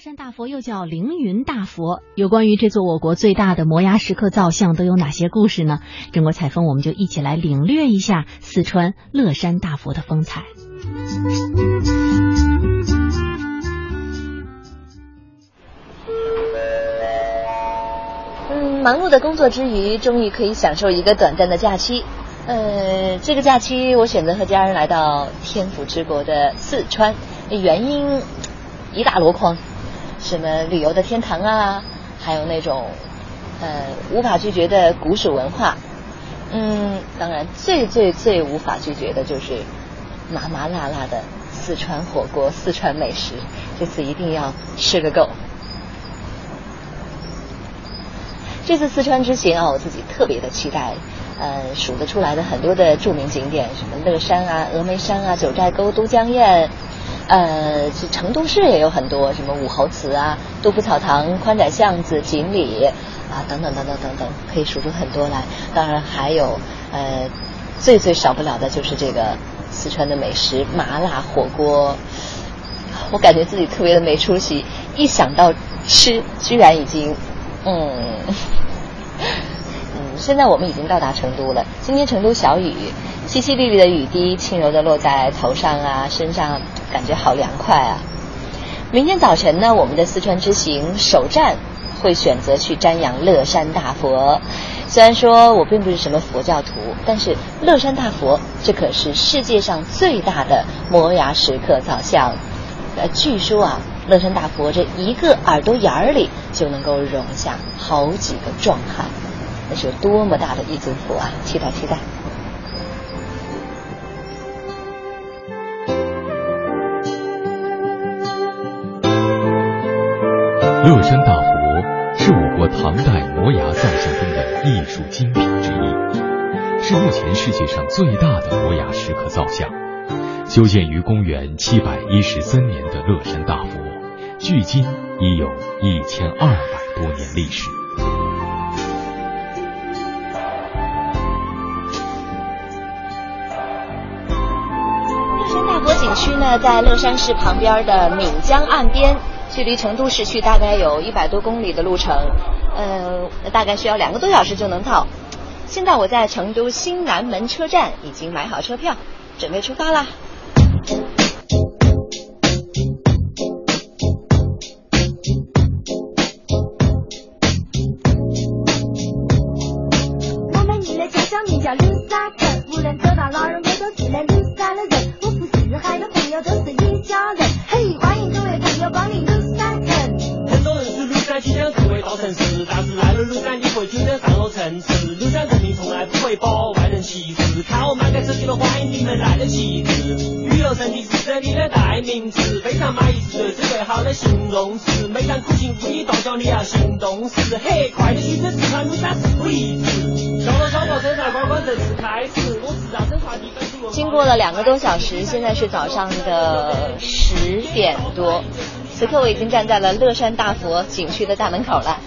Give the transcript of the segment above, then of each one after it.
山大佛又叫凌云大佛，有关于这座我国最大的摩崖石刻造像都有哪些故事呢？中国采风，我们就一起来领略一下四川乐山大佛的风采。嗯，忙碌的工作之余，终于可以享受一个短暂的假期。呃，这个假期我选择和家人来到天府之国的四川，原因一大箩筐。什么旅游的天堂啊，还有那种呃无法拒绝的古蜀文化，嗯，当然最最最无法拒绝的就是麻麻辣辣的四川火锅、四川美食，这次一定要吃个够。这次四川之行啊，我自己特别的期待，呃，数得出来的很多的著名景点，什么乐山啊、峨眉山啊、九寨沟、都江堰。呃，成都市也有很多什么武侯祠啊、杜甫草堂、宽窄巷子、锦里啊等等等等等等，可以数出很多来。当然还有呃，最最少不了的就是这个四川的美食麻辣火锅。我感觉自己特别的没出息，一想到吃，居然已经嗯 嗯，现在我们已经到达成都了。今天成都小雨。淅淅沥沥的雨滴，轻柔的落在头上啊，身上，感觉好凉快啊。明天早晨呢，我们的四川之行首站会选择去瞻仰乐山大佛。虽然说我并不是什么佛教徒，但是乐山大佛这可是世界上最大的摩崖石刻造像。呃，据说啊，乐山大佛这一个耳朵眼儿里就能够容下好几个壮汉，那是有多么大的一尊佛啊！期待期待。乐山大佛是我国唐代摩崖造像中的艺术精品之一，是目前世界上最大的摩崖石刻造像。修建于公元七百一十三年的乐山大佛，距今已有一千二百多年历史。乐山大佛景区呢，在乐山市旁边的岷江岸边。距离成都市区大概有一百多公里的路程，呃，大概需要两个多小时就能到。现在我在成都新南门车站已经买好车票，准备出发啦。层次。庐山人民从来不会把外人歧视，看我满盖手机的欢迎你们来的旗帜。娱乐胜地是这里的代名词，非常满意是最最好的形容词。每当苦心无意断叫你要行动时，嘿，快点去这四川庐山事不宜迟。小到小到车站观光正式开始，我是要生快递本土经过了两个多小时，现在是早上的十点多。此刻我已经站在了乐山大佛景区的大门口了，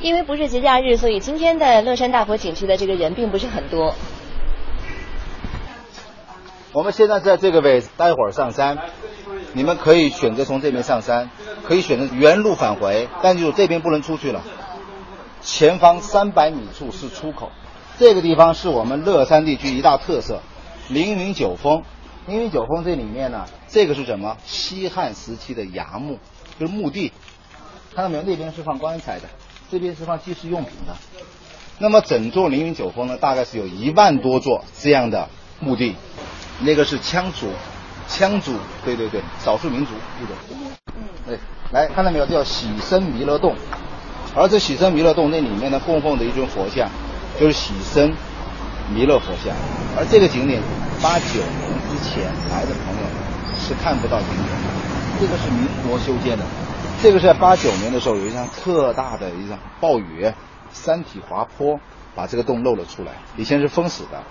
因为不是节假日，所以今天的乐山大佛景区的这个人并不是很多。我们现在在这个位置，待会儿上山，你们可以选择从这边上山，可以选择原路返回，但就这边不能出去了。前方三百米处是出口，这个地方是我们乐山地区一大特色——凌云九峰。凌云九峰这里面呢，这个是什么？西汉时期的崖墓，就是墓地。看到没有？那边是放棺材的，这边是放祭祀用品的。那么整座凌云九峰呢，大概是有一万多座这样的墓地。那个是羌族，羌族，对对对，少数民族一种。嗯，对，来看到没有？叫喜生弥勒洞。而这喜生弥勒洞那里面呢，供奉的一尊佛像，就是喜生弥勒佛像。而这个景点，八九年。之前来的朋友是看不到景点的，这个是民国修建的，这个是在八九年的时候有一场特大的一场暴雨，山体滑坡把这个洞漏了出来，以前是封死的，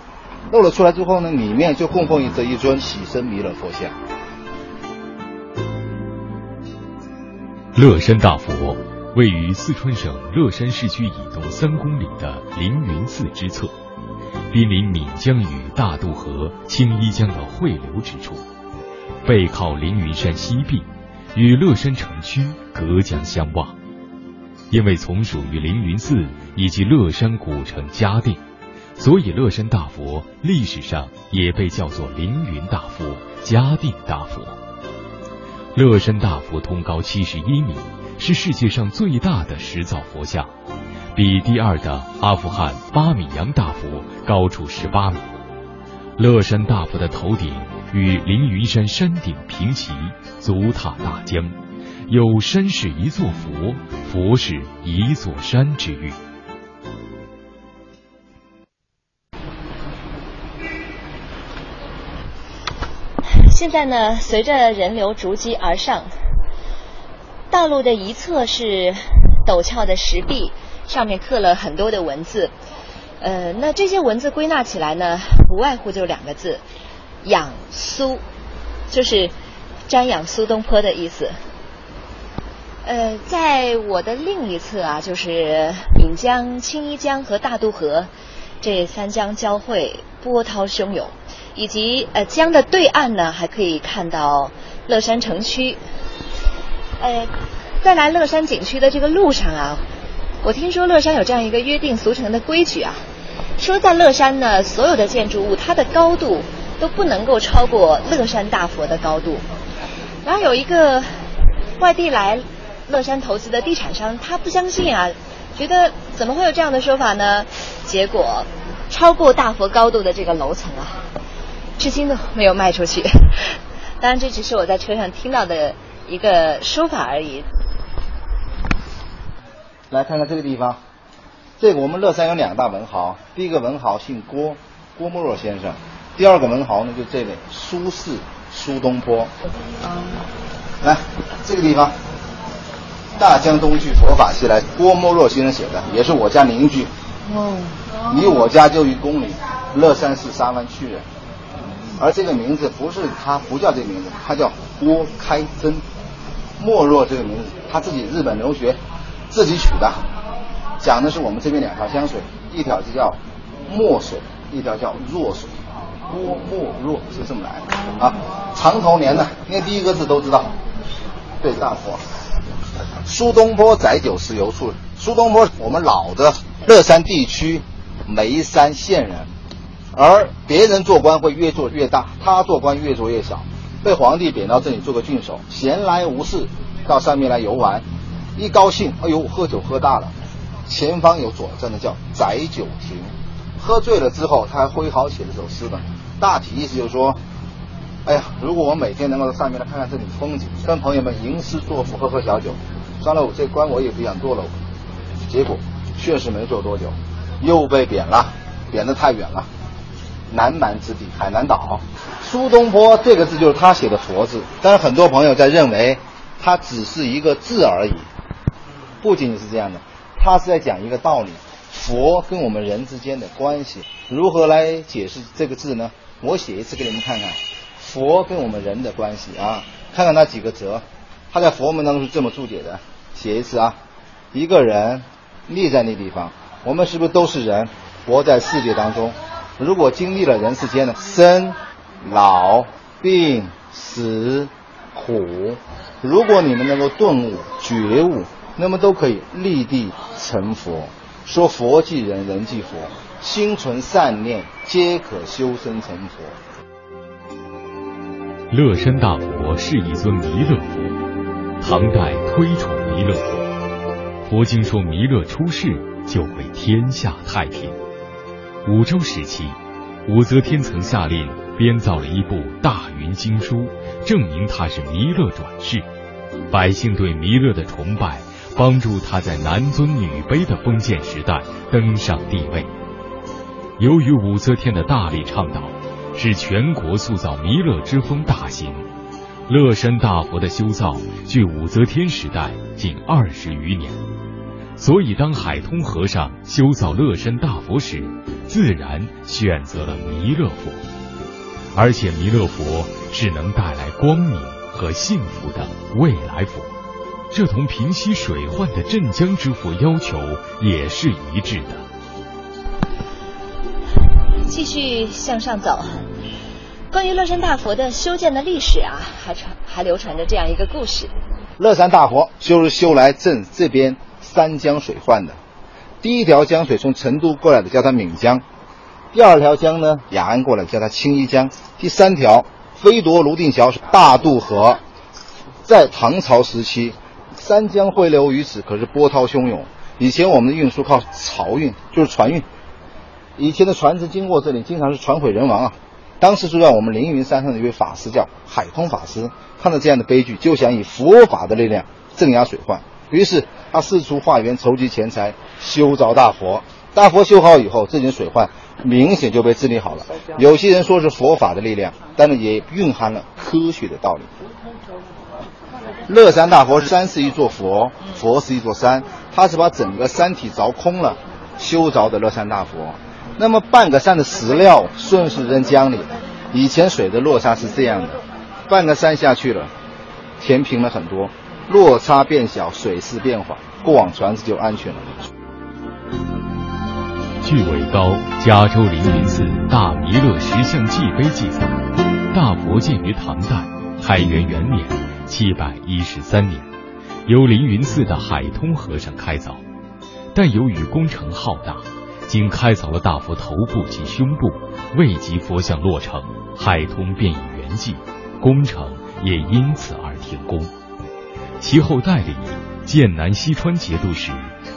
漏了出来之后呢，里面就供奉着一尊喜生弥勒佛像。乐山大佛位于四川省乐山市区以东三公里的凌云寺之侧。濒临岷江与大渡河、青衣江的汇流之处，背靠凌云山西壁，与乐山城区隔江相望。因为从属于凌云寺以及乐山古城嘉定，所以乐山大佛历史上也被叫做凌云大佛、嘉定大佛。乐山大佛通高七十一米，是世界上最大的石造佛像，比第二的阿富汗巴米扬大佛高出十八米。乐山大佛的头顶与凌云山山顶平齐，足踏大江，有山是一座佛，佛是一座山之誉。现在呢，随着人流逐级而上，道路的一侧是陡峭的石壁，上面刻了很多的文字。呃，那这些文字归纳起来呢，不外乎就两个字：仰苏，就是瞻仰苏东坡的意思。呃，在我的另一侧啊，就是岷江、青衣江和大渡河这三江交汇，波涛汹涌。以及呃江的对岸呢，还可以看到乐山城区。呃，在来乐山景区的这个路上啊，我听说乐山有这样一个约定俗成的规矩啊，说在乐山呢，所有的建筑物它的高度都不能够超过乐山大佛的高度。然后有一个外地来乐山投资的地产商，他不相信啊，觉得怎么会有这样的说法呢？结果超过大佛高度的这个楼层啊。至今都没有卖出去，当然这只是我在车上听到的一个说法而已。来看看这个地方，这个我们乐山有两大文豪，第一个文豪姓郭，郭沫若先生；第二个文豪呢，就这位苏轼，苏东坡。来，这个地方，大江东去，佛法西来，郭沫若先生写的，也是我家邻居。哦。离我家就一公里，乐山市沙湾区人。而这个名字不是他不叫这个名字，他叫郭开珍。莫若这个名字他自己日本留学自己取的，讲的是我们这边两条江水，一条就叫墨水，一条叫弱水。郭沫若是这么来的啊。长头年呢，念第一个字都知道。对，大佛。苏东坡载酒思游处。苏东坡，我们老的乐山地区眉山县人。而别人做官会越做越大，他做官越做越小，被皇帝贬到这里做个郡守，闲来无事到上面来游玩，一高兴，哎呦，喝酒喝大了，前方有左站的叫载酒亭，喝醉了之后，他还挥毫写了首诗的，大体意思就是说，哎呀，如果我每天能够到上面来看看这里的风景，跟朋友们吟诗作赋，喝喝小酒，算了，我这官我也不想做了，结果确实没做多久，又被贬了，贬得太远了。南蛮之地，海南岛。苏东坡这个字就是他写的“佛”字，但是很多朋友在认为，它只是一个字而已。不仅仅是这样的，他是在讲一个道理：佛跟我们人之间的关系。如何来解释这个字呢？我写一次给你们看看，佛跟我们人的关系啊，看看那几个则。他在佛门当中是这么注解的：写一次啊，一个人立在那地方，我们是不是都是人，活在世界当中？如果经历了人世间的生、老、病、死、苦，如果你们能够顿悟、觉悟，那么都可以立地成佛。说佛即人，人即佛，心存善念，皆可修身成佛。乐山大佛是一尊弥勒佛，唐代推崇弥勒佛。佛经说弥勒出世就会天下太平。武周时期，武则天曾下令编造了一部《大云经书》，证明他是弥勒转世。百姓对弥勒的崇拜，帮助他在男尊女卑的封建时代登上帝位。由于武则天的大力倡导，使全国塑造弥勒之风大行。乐山大佛的修造，距武则天时代仅二十余年。所以，当海通和尚修造乐山大佛时，自然选择了弥勒佛。而且，弥勒佛是能带来光明和幸福的未来佛，这同平息水患的镇江之佛要求也是一致的。继续向上走，关于乐山大佛的修建的历史啊，还传还流传着这样一个故事。乐山大佛就是修来镇这边三江水患的。第一条江水从成都过来的，叫它岷江；第二条江呢，雅安过来叫它青衣江；第三条飞夺泸定桥是大渡河，在唐朝时期，三江汇流于此，可是波涛汹涌。以前我们的运输靠漕运，就是船运。以前的船只经过这里，经常是船毁人亡啊。当时住在我们凌云山上的一位法师叫海通法师，看到这样的悲剧，就想以佛法的力量镇压水患。于是他四处化缘，筹集钱财，修造大佛。大佛修好以后，这件水患明显就被治理好了。有些人说是佛法的力量，但是也蕴含了科学的道理。乐山大佛山是一座佛，佛是一座山，它是把整个山体凿空了修凿的乐山大佛。那么半个山的石料顺势扔江里了。以前水的落差是这样的，半个山下去了，填平了很多，落差变小，水势变缓，过往船只就安全了。据韦高《加州凌云寺大弥勒石像记碑》记载，大佛建于唐代开元元年（七百一十三年），由凌云寺的海通和尚开凿，但由于工程浩大。经开凿了大佛头部及胸部，未及佛像落成，海通便已圆寂，工程也因此而停工。其后代理剑南西川节度使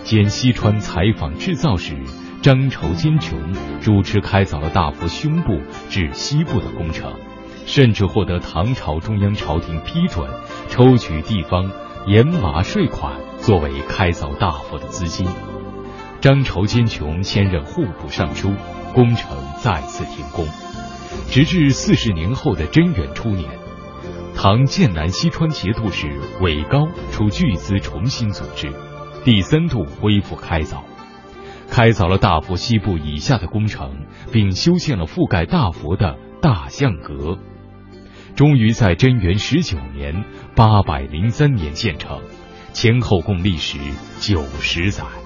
兼西川采访制造使张筹金琼主持开凿了大佛胸部至西部的工程，甚至获得唐朝中央朝廷批准，抽取地方盐麻税款作为开凿大佛的资金。张筹坚琼迁任户部尚书，工程再次停工，直至四十年后的贞元初年，唐剑南西川节度使韦高出巨资重新组织，第三度恢复开凿，开凿了大佛西部以下的工程，并修建了覆盖大佛的大象阁，终于在贞元十九年（八百零三年）建成，前后共历时九十载。